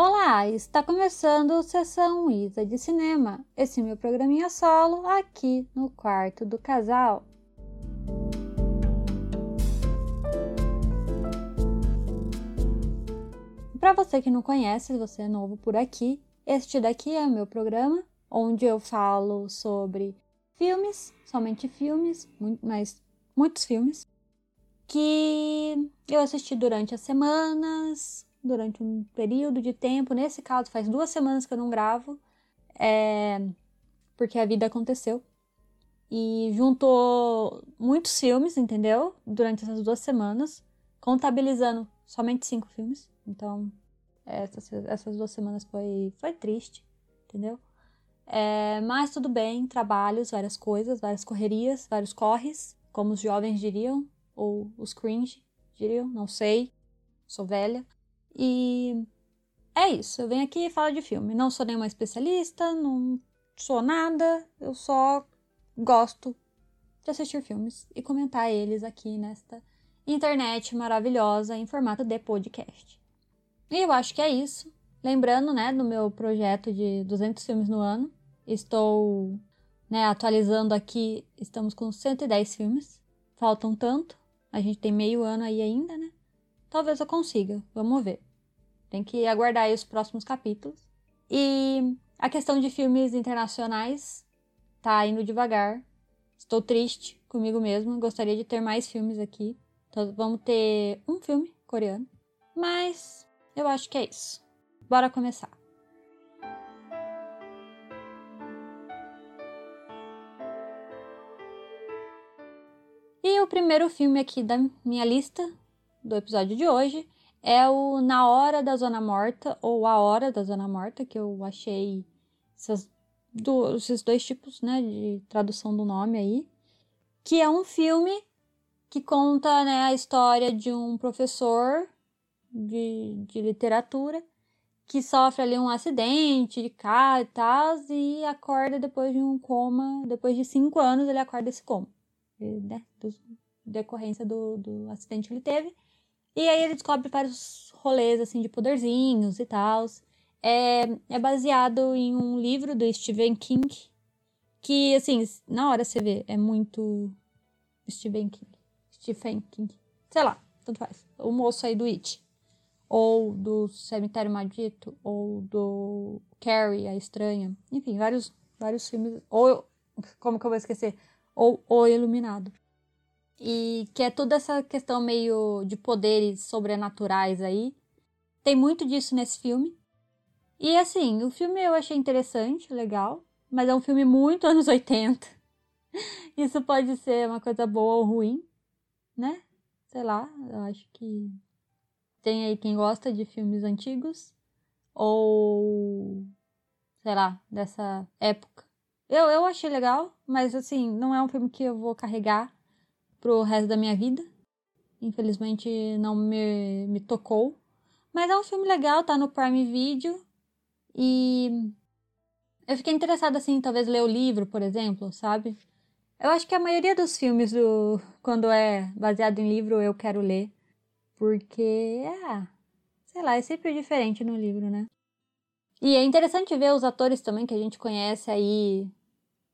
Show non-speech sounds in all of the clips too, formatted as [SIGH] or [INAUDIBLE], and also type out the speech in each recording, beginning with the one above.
Olá, está começando Sessão Isa de Cinema, esse meu programinha solo aqui no quarto do casal. Para você que não conhece, se você é novo por aqui, este daqui é o meu programa, onde eu falo sobre filmes, somente filmes, mas muitos filmes, que eu assisti durante as semanas, durante um período de tempo. Nesse caso, faz duas semanas que eu não gravo, é, porque a vida aconteceu. E juntou muitos filmes, entendeu? Durante essas duas semanas, contabilizando somente cinco filmes. Então, essas, essas duas semanas foi, foi triste, entendeu? É, mas tudo bem, trabalhos, várias coisas, várias correrias, vários corres, como os jovens diriam, ou os cringe diriam, não sei, sou velha. E é isso. Eu venho aqui e falo de filme. Não sou nenhuma especialista, não sou nada. Eu só gosto de assistir filmes e comentar eles aqui nesta internet maravilhosa em formato de podcast. E eu acho que é isso. Lembrando, né, do meu projeto de 200 filmes no ano. Estou, né, atualizando aqui. Estamos com 110 filmes. Faltam tanto. A gente tem meio ano aí ainda, né? Talvez eu consiga. Vamos ver. Tem que aguardar aí os próximos capítulos. E a questão de filmes internacionais tá indo devagar. Estou triste comigo mesma. Gostaria de ter mais filmes aqui. Então vamos ter um filme coreano. Mas eu acho que é isso. Bora começar. E o primeiro filme aqui da minha lista do episódio de hoje é o Na Hora da Zona Morta, ou A Hora da Zona Morta, que eu achei essas do, esses dois tipos né, de tradução do nome aí, que é um filme que conta né, a história de um professor de, de literatura que sofre ali um acidente de carro e tal, e acorda depois de um coma, depois de cinco anos ele acorda desse coma, né, do, decorrência do, do acidente que ele teve. E aí ele descobre vários rolês, assim, de poderzinhos e tal. É, é baseado em um livro do Stephen King, que, assim, na hora você vê, é muito Stephen King. Stephen King. Sei lá, tanto faz. O moço aí do It. Ou do Cemitério Maldito, ou do Carrie, a Estranha. Enfim, vários, vários filmes. Ou, como que eu vou esquecer? Ou O Iluminado. E que é toda essa questão meio de poderes sobrenaturais aí. Tem muito disso nesse filme. E assim, o filme eu achei interessante, legal, mas é um filme muito [LAUGHS] anos 80. Isso pode ser uma coisa boa ou ruim, né? Sei lá, eu acho que tem aí quem gosta de filmes antigos ou sei lá, dessa época. Eu, eu achei legal, mas assim, não é um filme que eu vou carregar pro resto da minha vida. Infelizmente não me, me tocou. Mas é um filme legal, tá no Prime Video. E eu fiquei interessada, assim, talvez ler o livro, por exemplo, sabe? Eu acho que a maioria dos filmes, do, quando é baseado em livro, eu quero ler. Porque, é, sei lá, é sempre diferente no livro, né? E é interessante ver os atores também que a gente conhece aí,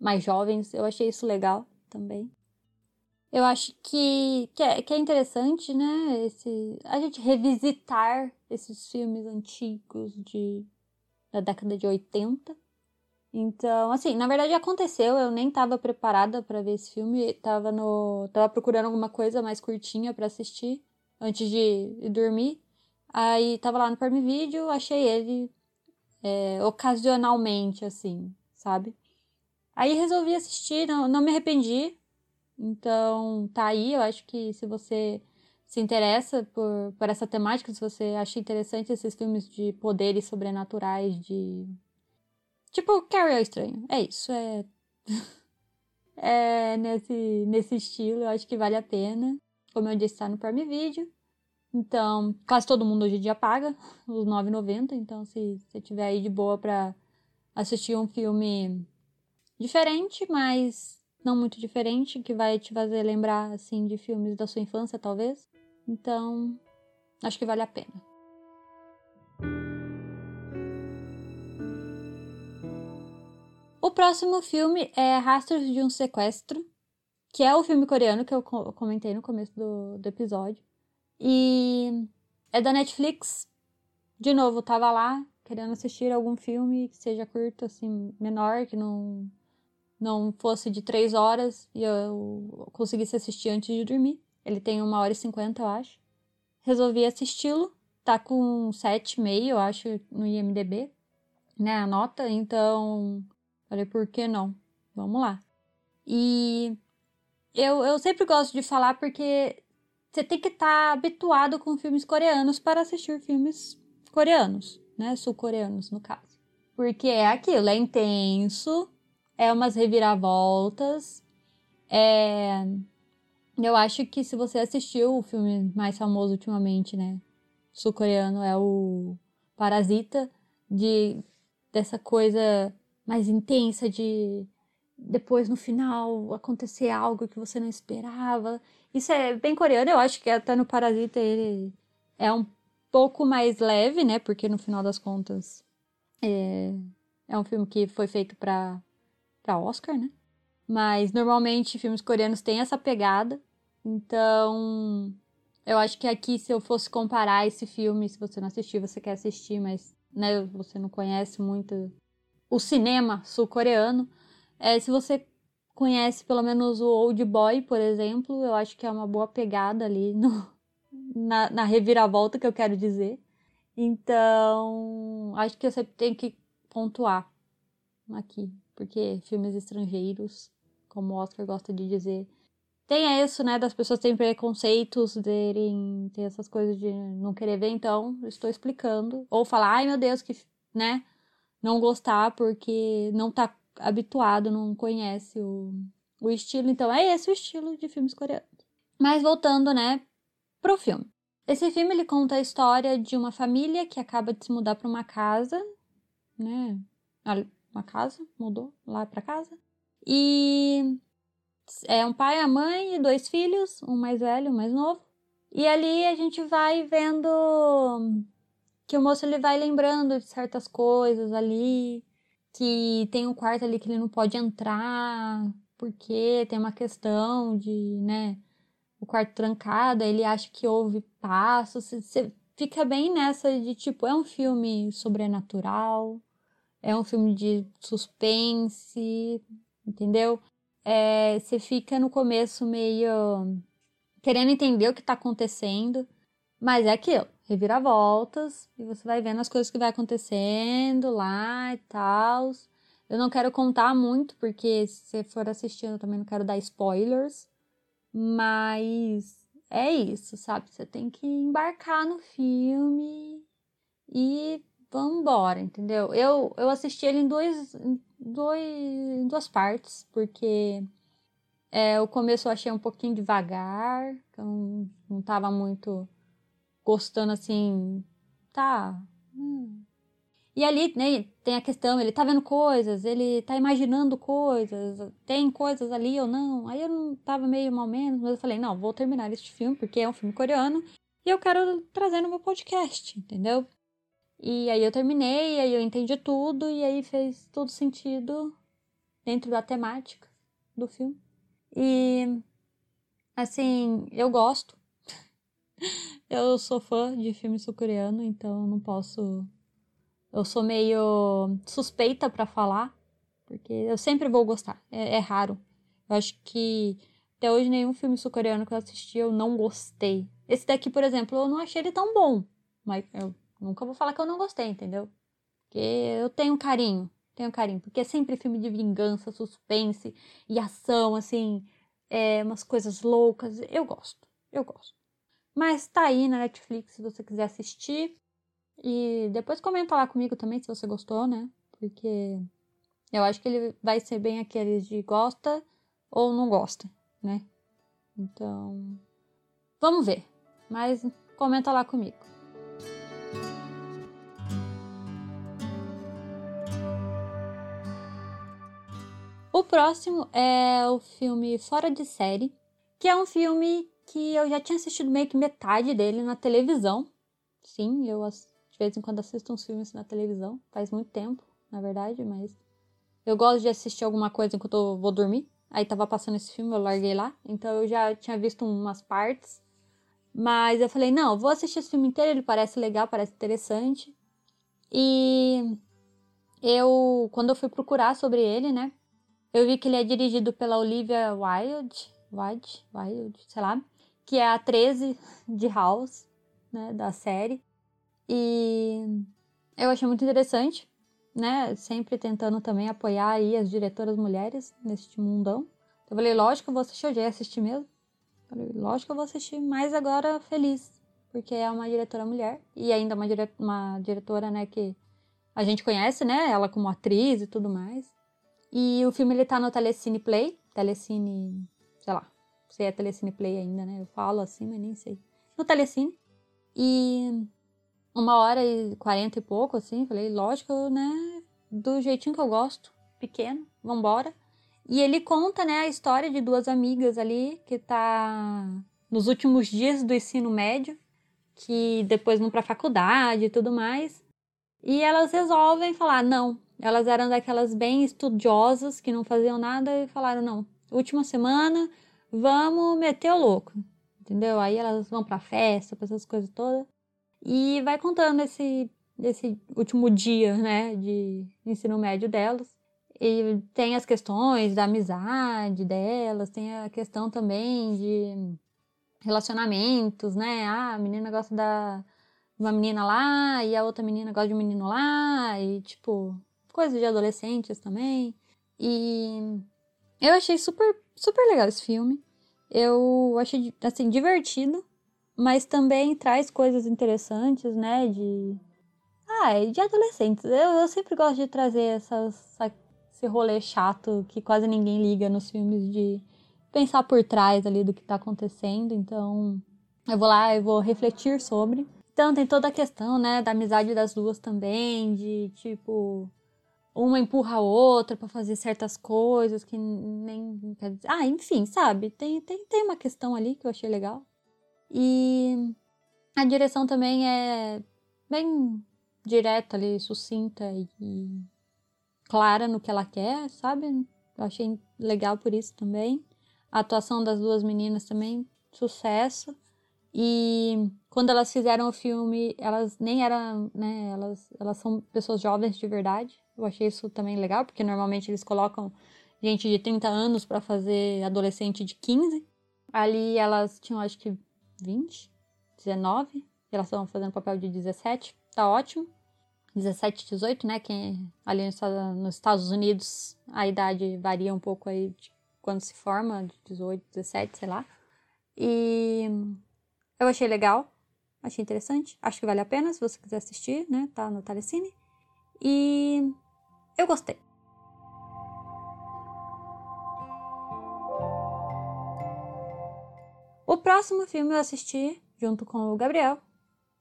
mais jovens. Eu achei isso legal também. Eu acho que, que, é, que é interessante, né? Esse, a gente revisitar esses filmes antigos de, da década de 80. Então, assim, na verdade aconteceu, eu nem estava preparada para ver esse filme, tava no tava procurando alguma coisa mais curtinha para assistir antes de, dormir. Aí tava lá no Prime Video, achei ele é, ocasionalmente assim, sabe? Aí resolvi assistir, não, não me arrependi, então, tá aí, eu acho que se você se interessa por, por essa temática, se você acha interessante esses filmes de poderes sobrenaturais, de. Tipo, Carrie é estranho. É isso, é. [LAUGHS] é nesse, nesse estilo, eu acho que vale a pena. Como eu disse, tá no Prime Video. Então, quase todo mundo hoje em dia paga [LAUGHS] os 9,90. Então, se você tiver aí de boa pra assistir um filme diferente, mas não muito diferente, que vai te fazer lembrar, assim, de filmes da sua infância, talvez. Então, acho que vale a pena. O próximo filme é Rastros de um Sequestro, que é o filme coreano que eu comentei no começo do, do episódio. E é da Netflix. De novo, tava lá querendo assistir algum filme que seja curto, assim, menor, que não não fosse de três horas e eu conseguisse assistir antes de dormir. Ele tem uma hora e cinquenta, eu acho. Resolvi assisti-lo. Tá com 7,5, eu acho, no IMDB, né, a nota. Então, falei, por que não? Vamos lá. E eu, eu sempre gosto de falar porque você tem que estar tá habituado com filmes coreanos para assistir filmes coreanos, né? Sul-coreanos, no caso. Porque é aquilo, é intenso, é umas reviravoltas, é... Eu acho que se você assistiu o filme mais famoso ultimamente, né? Sul-coreano é o Parasita, de dessa coisa mais intensa de depois no final acontecer algo que você não esperava. Isso é bem coreano, eu acho que até no Parasita ele é um pouco mais leve, né? Porque no final das contas é, é um filme que foi feito para para Oscar, né? Mas normalmente filmes coreanos têm essa pegada. Então, eu acho que aqui se eu fosse comparar esse filme, se você não assistiu, você quer assistir, mas né, você não conhece muito o cinema sul-coreano, é, se você conhece pelo menos o Old Boy, por exemplo, eu acho que é uma boa pegada ali [LAUGHS] no, na, na reviravolta que eu quero dizer. Então, acho que você tem que pontuar aqui, porque filmes estrangeiros, como o Oscar gosta de dizer, tem isso, né, das pessoas terem preconceitos, terem, ter essas coisas de não querer ver, então estou explicando. Ou falar, ai meu Deus, que, né, não gostar porque não tá habituado, não conhece o, o estilo. Então, é esse o estilo de filmes coreanos. Mas voltando, né, pro filme. Esse filme ele conta a história de uma família que acaba de se mudar para uma casa, né? Uma casa, mudou lá para casa. E é um pai, a mãe e dois filhos, um mais velho, um mais novo. E ali a gente vai vendo que o moço ele vai lembrando de certas coisas ali, que tem um quarto ali que ele não pode entrar, porque tem uma questão de, né, o quarto trancado, ele acha que houve passos, você fica bem nessa de tipo, é um filme sobrenatural, é um filme de suspense, entendeu? É, você fica no começo meio querendo entender o que tá acontecendo, mas é aquilo reviravoltas e você vai vendo as coisas que vai acontecendo lá e tal. Eu não quero contar muito, porque se você for assistindo eu também não quero dar spoilers. Mas é isso, sabe? Você tem que embarcar no filme e vambora, entendeu? Eu, eu assisti ele em, dois, em, dois, em duas partes, porque é, o começo eu achei um pouquinho devagar, então não tava muito gostando assim, tá. Hum. E ali, né, tem a questão, ele tá vendo coisas, ele tá imaginando coisas, tem coisas ali ou não. Aí eu não tava meio mal menos, mas eu falei, não, vou terminar este filme, porque é um filme coreano, e eu quero trazer no meu podcast, entendeu? E aí eu terminei, aí eu entendi tudo, e aí fez todo sentido dentro da temática do filme. E assim, eu gosto [LAUGHS] eu sou fã de filme sul-coreano, então não posso. Eu sou meio suspeita para falar, porque eu sempre vou gostar. É, é, raro. Eu acho que até hoje nenhum filme sul-coreano que eu assisti eu não gostei. Esse daqui, por exemplo, eu não achei ele tão bom, mas eu nunca vou falar que eu não gostei, entendeu? Porque eu tenho carinho, tenho carinho, porque é sempre filme de vingança, suspense e ação, assim, é, umas coisas loucas. Eu gosto, eu gosto. Mas tá aí na Netflix se você quiser assistir. E depois comenta lá comigo também se você gostou, né? Porque eu acho que ele vai ser bem aqueles de gosta ou não gosta, né? Então, vamos ver. Mas comenta lá comigo. O próximo é o filme Fora de Série, que é um filme que eu já tinha assistido meio que metade dele na televisão. Sim, eu de vez em quando assisto uns filmes na televisão, faz muito tempo, na verdade, mas Eu gosto de assistir alguma coisa enquanto eu vou dormir. Aí tava passando esse filme, eu larguei lá. Então eu já tinha visto umas partes. Mas eu falei, não, vou assistir esse filme inteiro, ele parece legal, parece interessante. E eu, quando eu fui procurar sobre ele, né? Eu vi que ele é dirigido pela Olivia Wilde, Wilde, Wilde, sei lá, que é a 13 de House, né, da série. E eu achei muito interessante né, sempre tentando também apoiar aí as diretoras mulheres neste mundão. Eu falei, lógico que eu vou assistir, eu já ia assistir mesmo. Falei, lógico que eu vou assistir, mas agora feliz, porque é uma diretora mulher e ainda uma, dire uma diretora, né, que a gente conhece, né, ela como atriz e tudo mais. E o filme ele tá no Telecine Play, Telecine, sei lá, se é Telecine Play ainda, né? Eu falo assim, mas nem sei. No Telecine. E uma hora e quarenta e pouco, assim. Falei, lógico, né? Do jeitinho que eu gosto, pequeno, vambora. E ele conta, né, a história de duas amigas ali que tá nos últimos dias do ensino médio, que depois vão pra faculdade e tudo mais. E elas resolvem falar, não. Elas eram daquelas bem estudiosas que não faziam nada e falaram, não, última semana, vamos meter o louco. Entendeu? Aí elas vão pra festa, pra essas coisas todas. E vai contando esse, esse último dia, né, de ensino médio delas. E tem as questões da amizade delas, tem a questão também de relacionamentos, né? Ah, a menina gosta da uma menina lá e a outra menina gosta de um menino lá e tipo, coisas de adolescentes também. E eu achei super super legal esse filme. Eu achei assim divertido mas também traz coisas interessantes, né? De. Ah, de adolescentes. Eu, eu sempre gosto de trazer essas, essa, esse rolê chato que quase ninguém liga nos filmes de pensar por trás ali do que tá acontecendo. Então, eu vou lá e vou refletir sobre. Então, tem toda a questão, né, da amizade das duas também, de tipo. Uma empurra a outra para fazer certas coisas que nem. Ah, enfim, sabe? Tem, tem, tem uma questão ali que eu achei legal. E a direção também é bem direta ali, sucinta e clara no que ela quer, sabe? Eu achei legal por isso também. A atuação das duas meninas também, sucesso. E quando elas fizeram o filme, elas nem eram, né? Elas, elas são pessoas jovens de verdade. Eu achei isso também legal, porque normalmente eles colocam gente de 30 anos para fazer adolescente de 15. Ali elas tinham, acho que, 20, 19, elas estão fazendo papel de 17, tá ótimo. 17, 18, né? Quem ali nos Estados Unidos a idade varia um pouco aí de quando se forma, de 18, 17, sei lá. E eu achei legal, achei interessante, acho que vale a pena se você quiser assistir, né? Tá no Telecine. E eu gostei. O próximo filme eu assisti junto com o Gabriel,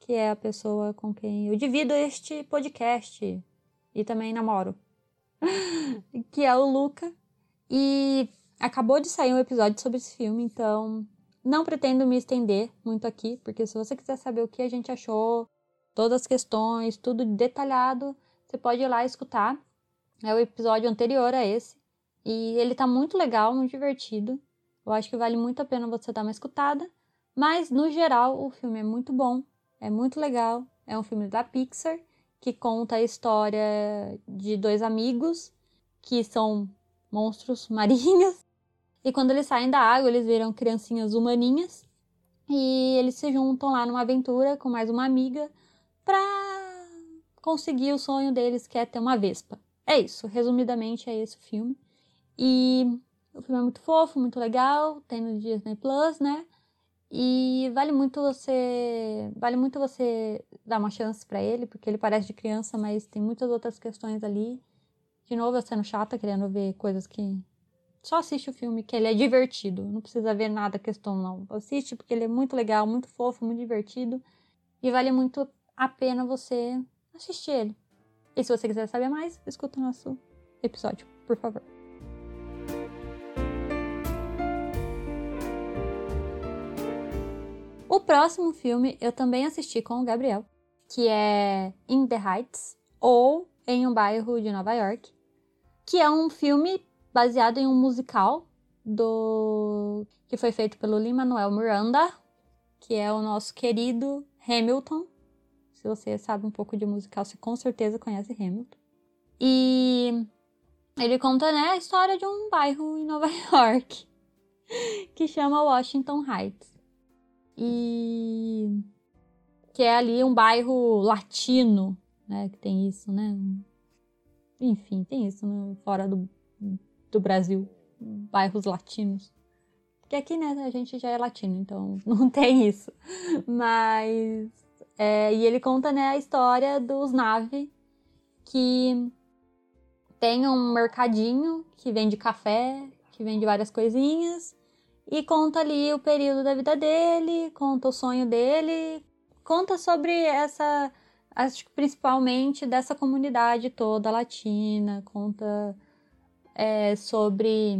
que é a pessoa com quem eu divido este podcast e também namoro, [LAUGHS] que é o Luca. E acabou de sair um episódio sobre esse filme, então não pretendo me estender muito aqui, porque se você quiser saber o que a gente achou, todas as questões, tudo detalhado, você pode ir lá escutar. É o episódio anterior a esse. E ele tá muito legal, muito divertido. Eu acho que vale muito a pena você dar uma escutada. Mas, no geral, o filme é muito bom, é muito legal. É um filme da Pixar que conta a história de dois amigos que são monstros [LAUGHS] marinhos. E quando eles saem da água, eles viram criancinhas humaninhas. E eles se juntam lá numa aventura com mais uma amiga pra conseguir o sonho deles, que é ter uma vespa. É isso, resumidamente é esse o filme. E o filme é muito fofo, muito legal, tem no Disney Plus, né? E vale muito você, vale muito você dar uma chance para ele, porque ele parece de criança, mas tem muitas outras questões ali. De novo, eu sendo chata, querendo ver coisas que só assiste o filme, que ele é divertido. Não precisa ver nada questão, não. Assiste porque ele é muito legal, muito fofo, muito divertido. E vale muito a pena você assistir ele. E se você quiser saber mais, escuta o nosso episódio, por favor. O próximo filme eu também assisti com o Gabriel, que é In the Heights, ou Em um Bairro de Nova York. que é um filme baseado em um musical do que foi feito pelo Lin-Manuel Miranda, que é o nosso querido Hamilton. Se você sabe um pouco de musical, você com certeza conhece Hamilton. E ele conta, né, a história de um bairro em Nova [LAUGHS] York que chama Washington Heights. E que é ali um bairro latino, né, que tem isso, né? Enfim, tem isso né, fora do, do Brasil, bairros latinos. Porque aqui, né, a gente já é latino, então [LAUGHS] não tem isso. Mas. É, e ele conta, né, a história dos nave que tem um mercadinho que vende café, que vende várias coisinhas, e conta ali o período da vida dele, conta o sonho dele, conta sobre essa acho que principalmente dessa comunidade toda latina, conta é, sobre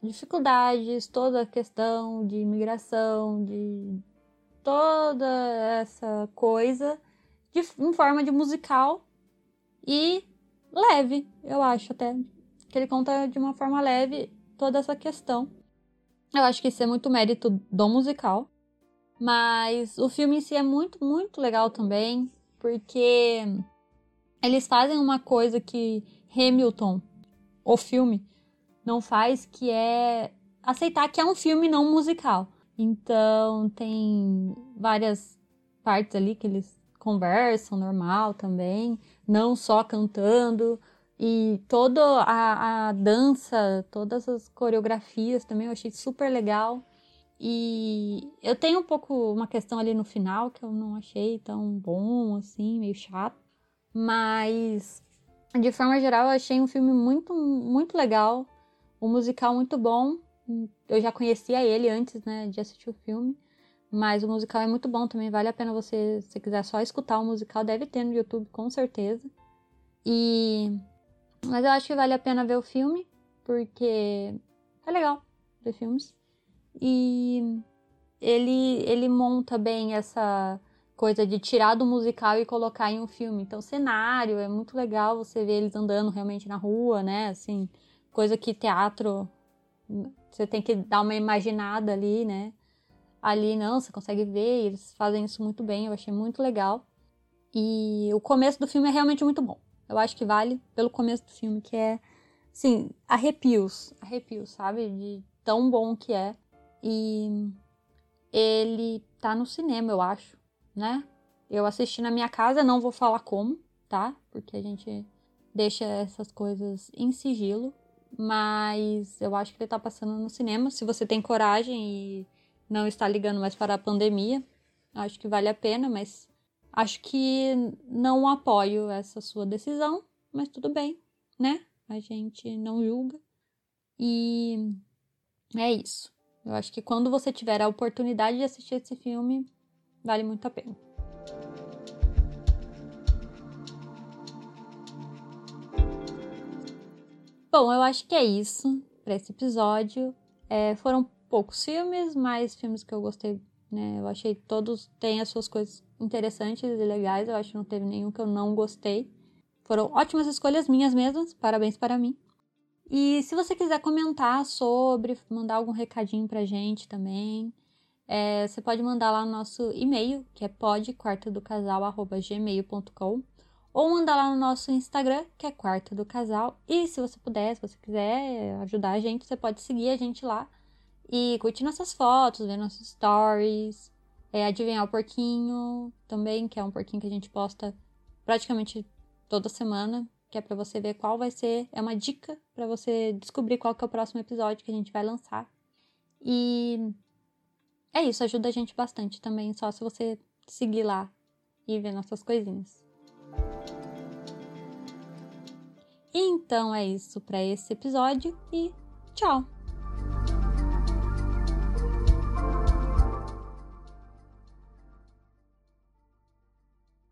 dificuldades, toda a questão de imigração, de toda essa coisa de, em forma de musical e leve, eu acho até. Que ele conta de uma forma leve toda essa questão. Eu acho que isso é muito mérito do musical. Mas o filme em si é muito, muito legal também porque eles fazem uma coisa que Hamilton, o filme, não faz, que é aceitar que é um filme não musical. Então tem várias partes ali que eles conversam normal também, não só cantando. E toda a, a dança, todas as coreografias também eu achei super legal. E eu tenho um pouco uma questão ali no final que eu não achei tão bom, assim, meio chato. Mas, de forma geral, eu achei um filme muito, muito legal. Um musical muito bom. Eu já conhecia ele antes, né, de assistir o filme. Mas o musical é muito bom também. Vale a pena você, se quiser só escutar o musical, deve ter no YouTube, com certeza. E. Mas eu acho que vale a pena ver o filme, porque é legal ver filmes. E ele, ele monta bem essa coisa de tirar do musical e colocar em um filme. Então, cenário é muito legal você ver eles andando realmente na rua, né? Assim, coisa que teatro você tem que dar uma imaginada ali, né? Ali não, você consegue ver, eles fazem isso muito bem, eu achei muito legal. E o começo do filme é realmente muito bom. Eu acho que vale pelo começo do filme, que é, assim, arrepios, arrepios, sabe? De tão bom que é. E ele tá no cinema, eu acho, né? Eu assisti na minha casa, não vou falar como, tá? Porque a gente deixa essas coisas em sigilo. Mas eu acho que ele tá passando no cinema. Se você tem coragem e não está ligando mais para a pandemia, acho que vale a pena, mas acho que não apoio essa sua decisão, mas tudo bem, né? A gente não julga. E é isso. Eu acho que quando você tiver a oportunidade de assistir esse filme, vale muito a pena. Bom, eu acho que é isso para esse episódio. É, foram poucos filmes, mas filmes que eu gostei, né? Eu achei todos têm as suas coisas interessantes e legais. Eu acho que não teve nenhum que eu não gostei. Foram ótimas escolhas minhas mesmas. Parabéns para mim. E se você quiser comentar sobre, mandar algum recadinho pra gente também, é, você pode mandar lá no nosso e-mail, que é podquartodocasal.gmail.com ou mandar lá no nosso Instagram, que é Quarto do Casal. E se você puder, se você quiser ajudar a gente, você pode seguir a gente lá e curtir nossas fotos, ver nossos stories, é, adivinhar o porquinho também, que é um porquinho que a gente posta praticamente toda semana que é para você ver qual vai ser, é uma dica para você descobrir qual que é o próximo episódio que a gente vai lançar. E é isso, ajuda a gente bastante também, só se você seguir lá e ver nossas coisinhas. Então é isso para esse episódio e tchau!